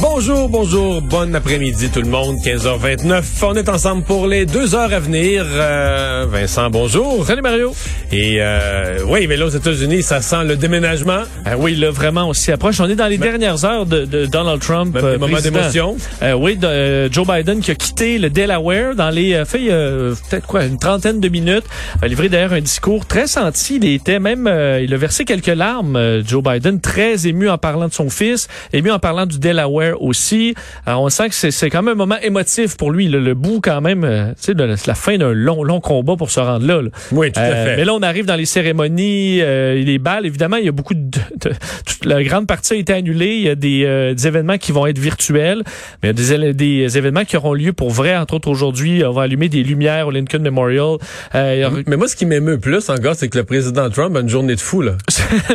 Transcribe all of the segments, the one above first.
Bonjour, bonjour, bon après-midi tout le monde, 15h29. On est ensemble pour les deux heures à venir. Euh, Vincent, bonjour. Salut Mario. Et euh, oui, mais là aux États-Unis, ça sent le déménagement. Euh, oui, là vraiment, on s'y approche. On est dans les dernières heures de, de Donald Trump. Euh, moment d'émotion. Euh, oui, de, Joe Biden qui a quitté le Delaware dans les euh, fait euh, peut-être quoi une trentaine de minutes. A livré d'ailleurs un discours très senti. Il était même, euh, il a versé quelques larmes. Joe Biden très ému en parlant de son fils, ému en parlant du Delaware aussi. Alors, on sent que c'est c'est quand même un moment émotif pour lui. Le, le bout quand même, euh, sais, de la, fin d'un long long combat pour se rendre là. là. Oui, tout à Euh, fait. Mais là, on arrive dans les cérémonies, euh, les balles. Évidemment, il y a beaucoup de, de- toute la grande partie a été annulée. Il y a des, euh, des événements qui vont être virtuels, mais il y a des, des événements qui auront lieu pour vrai. Entre autres, aujourd'hui, on va allumer des lumières au Lincoln Memorial. Euh, aura- Mais moi, ce qui m'émeut plus encore, c'est que le président Trump a une journée de fou. Là.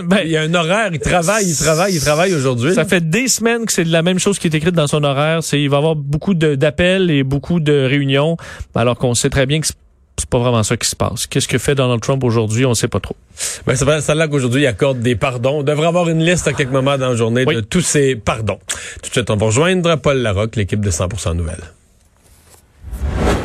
Ben, Il y a un horaire, il travaille, il travaille, il travaille aujourd'hui. Ça fait des semaines que c'est la même chose qui est écrite dans son horaire. C'est il va y avoir beaucoup d'appels et beaucoup de réunions, alors qu'on sait très bien que c'est- pas vraiment ça qui se passe. Qu'est-ce que fait Donald Trump aujourd'hui On sait pas trop. Ben, c'est vrai, ça là qu'aujourd'hui, il accorde des pardons. On devrait avoir une liste à quelques moments dans la journée Oui. de tous ces pardons. Tout de suite, on va rejoindre Paul Larocque, l'équipe de 100% Nouvelles.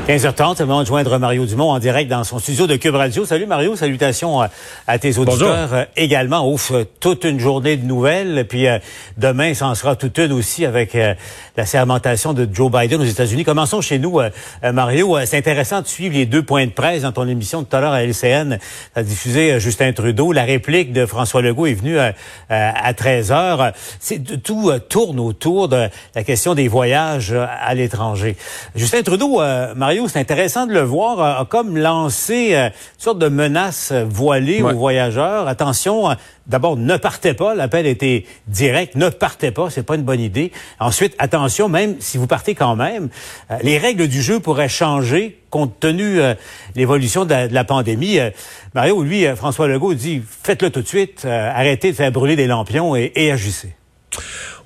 15h30, c'est le moment de joindre Mario Dumont en direct dans son studio de Cube Radio. Salut Mario, salutations euh, à tes auditeurs euh, également. Ouf, euh, toute une journée de nouvelles. Puis euh, demain, ça en sera toute une aussi avec euh, la sermentation de Joe Biden aux États-Unis. Commençons chez nous, euh, Mario. C'est intéressant de suivre les deux points de presse dans ton émission de tout à l'heure à LCN. Tu as diffusé Justin Trudeau. La réplique de François Legault est venue à 13h. C'est, tout tourne autour de la question des voyages à l'étranger. Justin Trudeau, euh, Mario, c'est intéressant de le voir, euh, a comme lancé euh, une sorte de menace euh, voilée Ouais. aux voyageurs. Attention, euh, d'abord, ne partez pas. L'appel était direct. Ne partez pas, c'est pas une bonne idée. Ensuite, attention, même si vous partez quand même, euh, les règles du jeu pourraient changer compte tenu euh, l'évolution de, la- de la pandémie. Euh, Mario, lui, euh, François Legault dit, faites-le tout de suite, euh, arrêtez de faire brûler des lampions et, et agissez.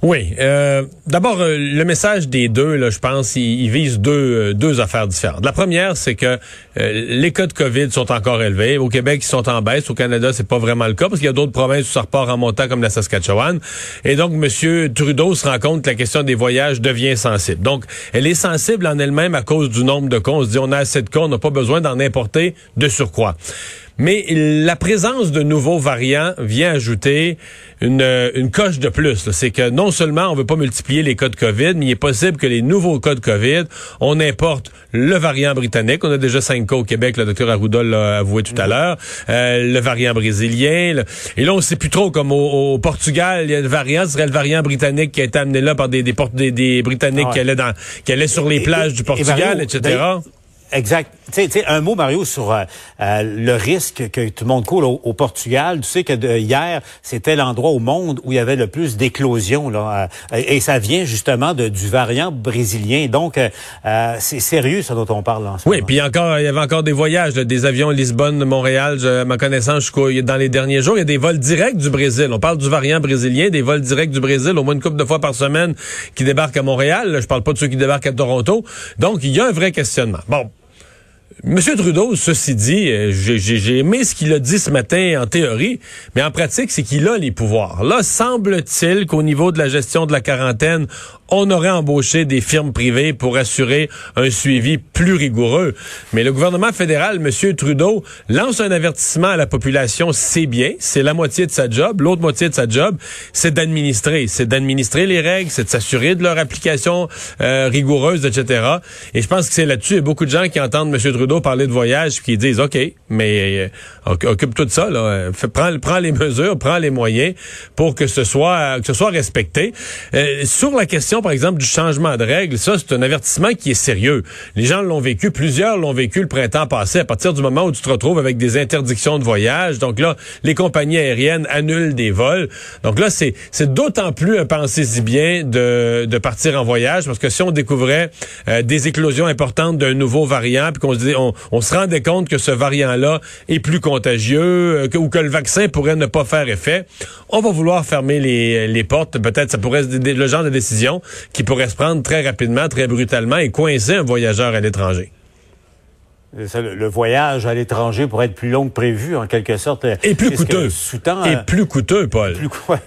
Oui. Euh, D'abord, euh, le message des deux, là, je pense, il, vise deux, euh, deux affaires différentes. La première, c'est que les cas de COVID sont encore élevés. Au Québec, ils sont en baisse. Au Canada, c'est pas vraiment le cas parce qu'il y a d'autres provinces où ça repart en montant, comme la Saskatchewan. Et donc, M. Trudeau se rend compte que la question des voyages devient sensible. Donc, elle est sensible en elle-même à cause du nombre de cas. On se dit, on a assez de cas, on n'a pas besoin d'en importer de surcroît. Mais la présence de nouveaux variants vient ajouter une, euh, une coche de plus. C'est que non seulement on veut pas multiplier les cas de COVID, mais il est possible que les nouveaux cas de COVID, on importe le variant britannique. On a déjà cinq cas au Québec, le docteur Arruda l'a avoué tout à l'heure. Euh, le variant brésilien. le- Et là, on sait plus trop, comme au, au Portugal, il y a le variant, ce serait le variant britannique qui a été amené là par des, des, des, des Britanniques Ah ouais. qui, allaient dans, qui allaient sur les plages et- du Portugal, etc. Exact. Tu sais- un mot, Mario, sur euh, euh, le risque que tout le monde court au, au Portugal. Tu sais que de- hier, c'était l'endroit au monde où il y avait le plus d'éclosions. là, euh, et ça vient justement de, du variant brésilien. Donc, euh, c'est sérieux, ça dont on parle en ce Oui, moment. puis encore, il y avait encore des voyages, là, des avions Lisbonne, Montréal. Je- à ma connaissance, jusqu'au- dans les derniers jours, il y a des vols directs du Brésil. On parle du variant brésilien, des vols directs du Brésil, au moins une couple de fois par semaine, qui débarquent à Montréal. Là, je parle pas de ceux qui débarquent à Toronto. Donc, il y a un vrai questionnement. Bon. Monsieur Trudeau, ceci dit, euh, j'ai aimé ce qu'il a dit ce matin en théorie, mais en pratique, c'est qu'il a les pouvoirs. Là, semble-t-il qu'au niveau de la gestion de la quarantaine, on aurait embauché des firmes privées pour assurer un suivi plus rigoureux. Mais le gouvernement fédéral, Monsieur Trudeau, lance un avertissement à la population, c'est bien, c'est la moitié de sa job. L'autre moitié de sa job, c'est d'administrer. C'est d'administrer les règles, c'est de s'assurer de leur application euh, rigoureuse, etc. Et je pense que c'est là-dessus, il y a beaucoup de gens qui entendent M. Trudeau parler de voyage qui disent, OK, mais euh, oc- occupe-toi de ça, là. Prends, prends les mesures, prends les moyens pour que ce soit, que ce soit respecté. Euh, sur la question par exemple, du changement de règles, ça, c'est un avertissement qui est sérieux. Les gens l'ont vécu, plusieurs l'ont vécu le printemps passé, à partir du moment où tu te retrouves avec des interdictions de voyage. Donc là, les compagnies aériennes annulent des vols. Donc là, c'est, c'est d'autant plus un pensez-y bien de, de partir en voyage, parce que si on découvrait euh, des éclosions importantes d'un nouveau variant, puis qu'on se, on, se rendait compte que ce variant-là est plus contagieux, euh, ou que le vaccin pourrait ne pas faire effet, on va vouloir fermer les, les portes. Peut-être ça pourrait être le genre de décision qui pourrait se prendre très rapidement, très brutalement et coincer un voyageur à l'étranger. Le voyage à l'étranger pourrait être plus long que prévu, en quelque sorte. Et plus coûteux. Et euh, plus coûteux, Paul. Plus, ouais,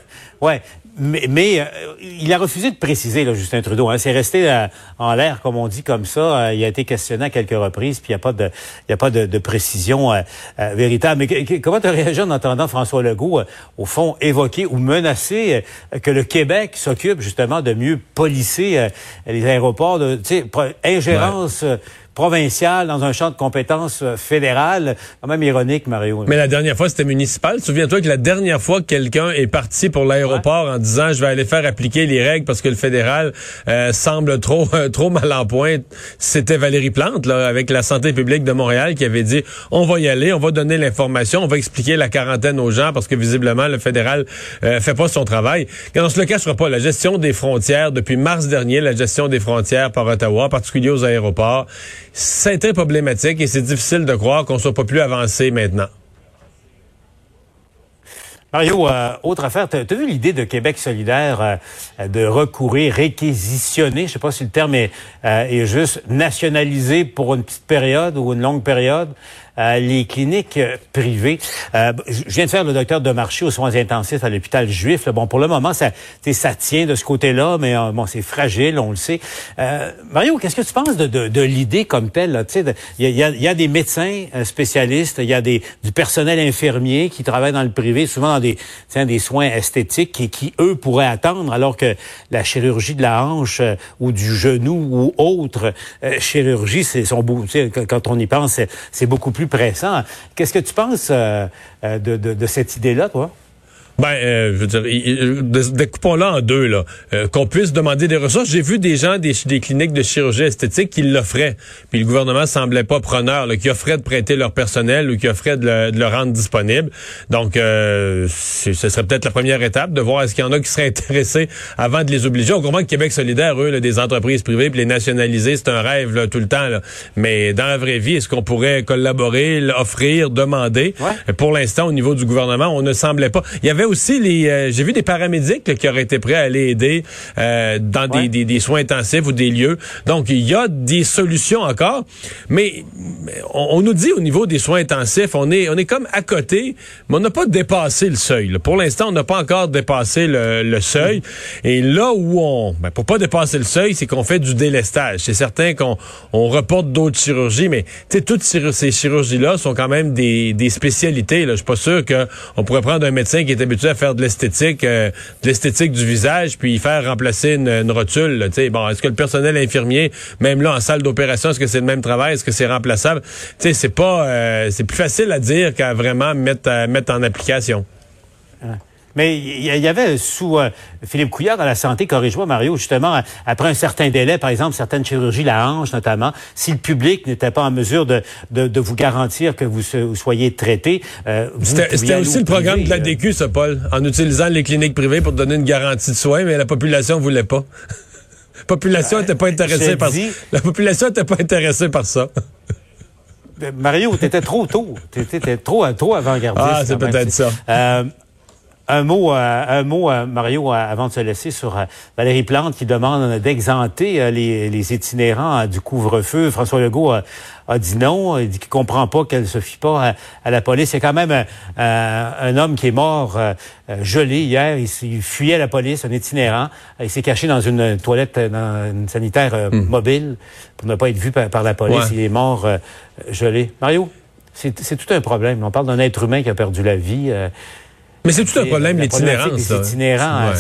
ouais. Mais, mais euh, il a refusé de préciser, là, Justin Trudeau. Hein. C'est resté euh, en l'air, comme on dit, comme ça. Euh, il a été questionné à quelques reprises, puis il n'y a pas de, il y a pas de, de précision véritable. Mais comment tu as réagi en entendant François Legault, au fond, évoquer ou menacer que le Québec s'occupe justement de mieux policer les aéroports, de, ingérence provincial dans un champ de compétences euh, fédérales. Quand même ironique, Mario. Mais la dernière fois, c'était municipal. Souviens-toi que la dernière fois que quelqu'un est parti pour l'aéroport en disant je vais aller faire appliquer les règles parce que le fédéral euh, semble trop trop mal en point, c'était Valérie Plante là, avec la santé publique de Montréal qui avait dit on va y aller, on va donner l'information, on va expliquer la quarantaine aux gens parce que visiblement le fédéral euh, fait pas son travail. Quand on se le cachera pas, la gestion des frontières depuis mars dernier, la gestion des frontières par Ottawa, en particulier aux aéroports, c'est très problématique et c'est difficile de croire qu'on soit pas plus avancé maintenant. Mario, euh, autre affaire, tu as, vu l'idée de Québec solidaire euh, de recourir, réquisitionner, je sais pas si le terme est, euh, est juste, nationaliser pour une petite période ou une longue période? Les cliniques privées. Euh, je viens de faire le docteur de marché aux soins intensifs à l'hôpital juif. Bon, pour le moment, ça, ça tient de ce côté-là, mais bon, c'est fragile, on le sait. Mario, qu'est-ce que tu penses de, de, de l'idée comme telle? Il y a, y a, des médecins spécialistes, il y a des, du personnel infirmier qui travaille dans le privé, souvent dans des, des soins esthétiques qui, qui, eux, pourraient attendre, alors que la chirurgie de la hanche euh, ou du genou ou autre euh, chirurgie, c'est son quand on y pense, c'est beaucoup plus Qu'est-ce que tu penses euh, de, de, de cette idée-là, toi? Ben, euh, je veux dire, découpons-la en deux, là. Euh, qu'on puisse demander des ressources. J'ai vu des gens des, des, cliniques de chirurgie esthétique qui l'offraient. Puis le gouvernement semblait pas preneur, là, qui offrait de prêter leur personnel ou qui offrait de le, rendre disponible. Donc, euh, ce serait peut-être la première étape de voir est-ce qu'il y en a qui seraient intéressés avant de les obliger. On comprend que Québec solidaire, eux, des entreprises privées, puis les nationaliser, c'est un rêve là, tout le temps. Là. Mais dans la vraie vie, est-ce qu'on pourrait collaborer, offrir, demander? Pour l'instant, au niveau du gouvernement, on ne semblait pas. Il y avait aussi les. Euh, j'ai vu des paramédics qui auraient été prêts à aller aider euh, dans des, des, soins intensifs ou des lieux. Donc, il y a des solutions encore, mais on, nous dit au niveau des soins intensifs, on est on est comme à côté, mais on n'a pas dépassé le seuil. Pour l'instant, on n'a pas encore dépassé le, seuil. Et là où on, ben, pour pas dépasser le seuil, c'est qu'on fait du délestage. C'est certain qu'on on reporte d'autres chirurgies, mais toutes ces chirurgies-là sont quand même des, des spécialités. Là. Je suis pas sûr qu'on pourrait prendre un médecin qui est habitué à faire de l'esthétique, euh, de l'esthétique du visage, puis faire remplacer une, rotule. Tu bon, est-ce que le personnel infirmier, même là en salle d'opération, est-ce que c'est le même travail, est-ce que c'est remplaçable? Tu c'est pas, euh, c'est plus facile à dire qu'à vraiment mettre, mettre en application. Mais il y avait sous euh, Philippe Couillard à la santé, corrige-moi Mario, justement, après un certain délai, par exemple, certaines chirurgies, la hanche notamment, si le public n'était pas en mesure de, de, vous garantir que vous, soyez traité, euh, C'était aussi le programme de la euh. DQ, ça, Paul, en utilisant les cliniques privées pour donner une garantie de soins, mais la population voulait pas. la population n'était pas intéressée par La population n'était pas intéressée par ça. Mario, t'étais trop tôt. T'étais trop, trop avant-gardiste. Ah, c'est peut-être ça. Un mot, euh, un mot, euh, Mario, euh, avant de se laisser sur Valérie Plante qui demande d'exenter les, itinérants du couvre-feu. François Legault a, dit non. Il dit qu'il comprend pas qu'elle se fie pas à, la police. C'est quand même un homme qui est mort gelé hier. Il, fuyait la police, un itinérant. Il s'est caché dans une toilette, dans une sanitaire hmm. mobile pour ne pas être vu par, la police. Il est mort gelé. Mario, c'est tout un problème. On parle d'un être humain qui a perdu la vie. Mais c'est tout un problème, l'itinérance.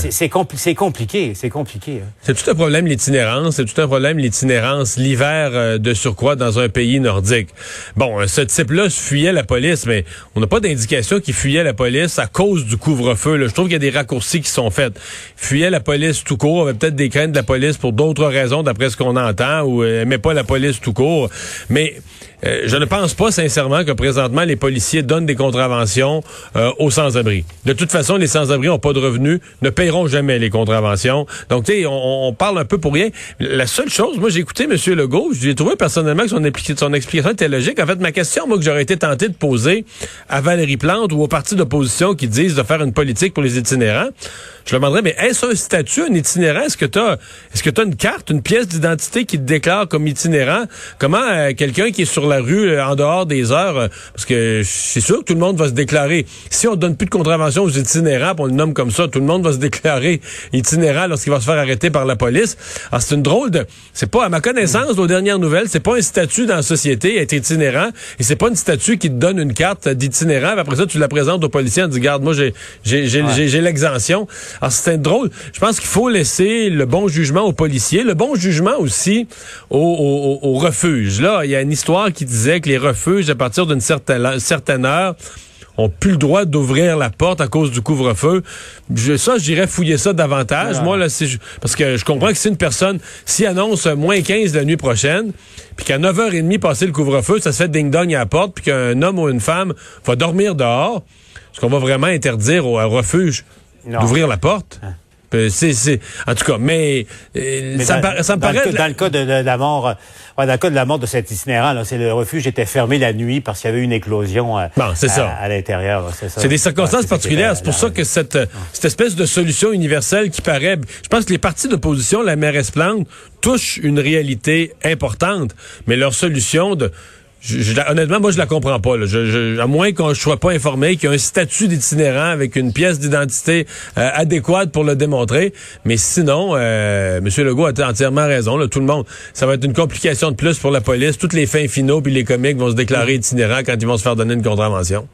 C'est compliqué, c'est compliqué. Hein. C'est tout un problème, l'itinérance. C'est tout un problème, l'itinérance, l'hiver euh, de surcroît dans un pays nordique. Bon, euh, ce type-là fuyait la police, mais on n'a pas d'indication qu'il fuyait la police à cause du couvre-feu. Je trouve qu'il y a des raccourcis qui sont faits. Fuyait la police tout court, avait peut-être des craintes de la police pour d'autres raisons, d'après ce qu'on entend, ou euh, aimait pas la police tout court. Mais euh, je ne pense pas sincèrement que présentement les policiers donnent des contraventions euh, aux sans-abri. De toute façon, les sans-abri n'ont pas de revenus, ne paieront jamais les contraventions. Donc, tu sais, on, parle un peu pour rien. La seule chose, moi, j'ai écouté M. Legault, j'ai trouvé personnellement que son, son explication était logique. En fait, ma question, moi, que j'aurais été tenté de poser à Valérie Plante ou aux partis d'opposition qui disent de faire une politique pour les itinérants, je leur demanderais, mais est-ce un statut, un itinérant? Est-ce que tu tu une carte, une pièce d'identité qui te déclare comme itinérant? Comment euh, quelqu'un qui est sur la rue euh, en dehors des heures, euh, parce que c'est sûr que tout le monde va se déclarer. Si on donne plus de contravention aux itinérants, on le nomme comme ça, tout le monde va se déclarer itinérant lorsqu'il va se faire arrêter par la police. Alors c'est une drôle de, c'est pas à ma connaissance, aux dernières nouvelles, c'est pas un statut dans la société être itinérant, et c'est pas une statut qui te donne une carte d'itinérant. Après ça, tu la présentes au policier en disant, garde, moi j'ai j'ai j'ai l'exemption. Alors c'est drôle. Je pense qu'il faut laisser le bon jugement aux policiers, le bon jugement aussi aux, aux, aux refuges. Là, il y a une histoire qui disait que les refuges, à partir d'une certaine, certaine heure, ont plus le droit d'ouvrir la porte à cause du couvre-feu. Je, ça, j'irais fouiller ça davantage. Moi, là, parce que je comprends que si une personne, s'y annonce moins 15 la nuit prochaine, puis qu'à 9h30 passé le couvre-feu, ça se fait ding-dong à la porte, puis qu'un homme ou une femme va dormir dehors, est-ce qu'on va vraiment interdire au refuge d'ouvrir la porte? Hein. Euh, c'est, en tout cas, mais, euh, ça, me paraît... dans le cas de, la mort, euh, dans le cas de la mort de cet itinérant, là, c'est le refuge était fermé la nuit parce qu'il y avait une éclosion à, à, l'intérieur. C'est des circonstances particulières. C'est pour ça que cette, cette espèce de solution universelle qui paraît... Je pense que les partis d'opposition, la mairesse Plante, touchent une réalité importante, mais leur solution de honnêtement, moi, je la comprends pas. à moins qu'on ne soit pas informé qu'il y a un statut d'itinérant avec une pièce d'identité euh, adéquate pour le démontrer. Mais sinon, euh, M. Legault a entièrement raison. Là, tout le monde, ça va être une complication de plus pour la police. Toutes les fins finaux puis les comiques vont se déclarer itinérants quand ils vont se faire donner une contravention.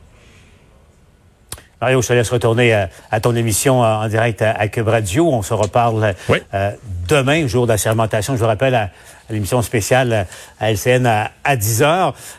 Mario, je te laisse retourner à, ton émission en direct à, Cube Radio. On se reparle euh, demain, jour de la sermentation. Je vous rappelle à, l'émission spéciale à LCN à, 10 heures.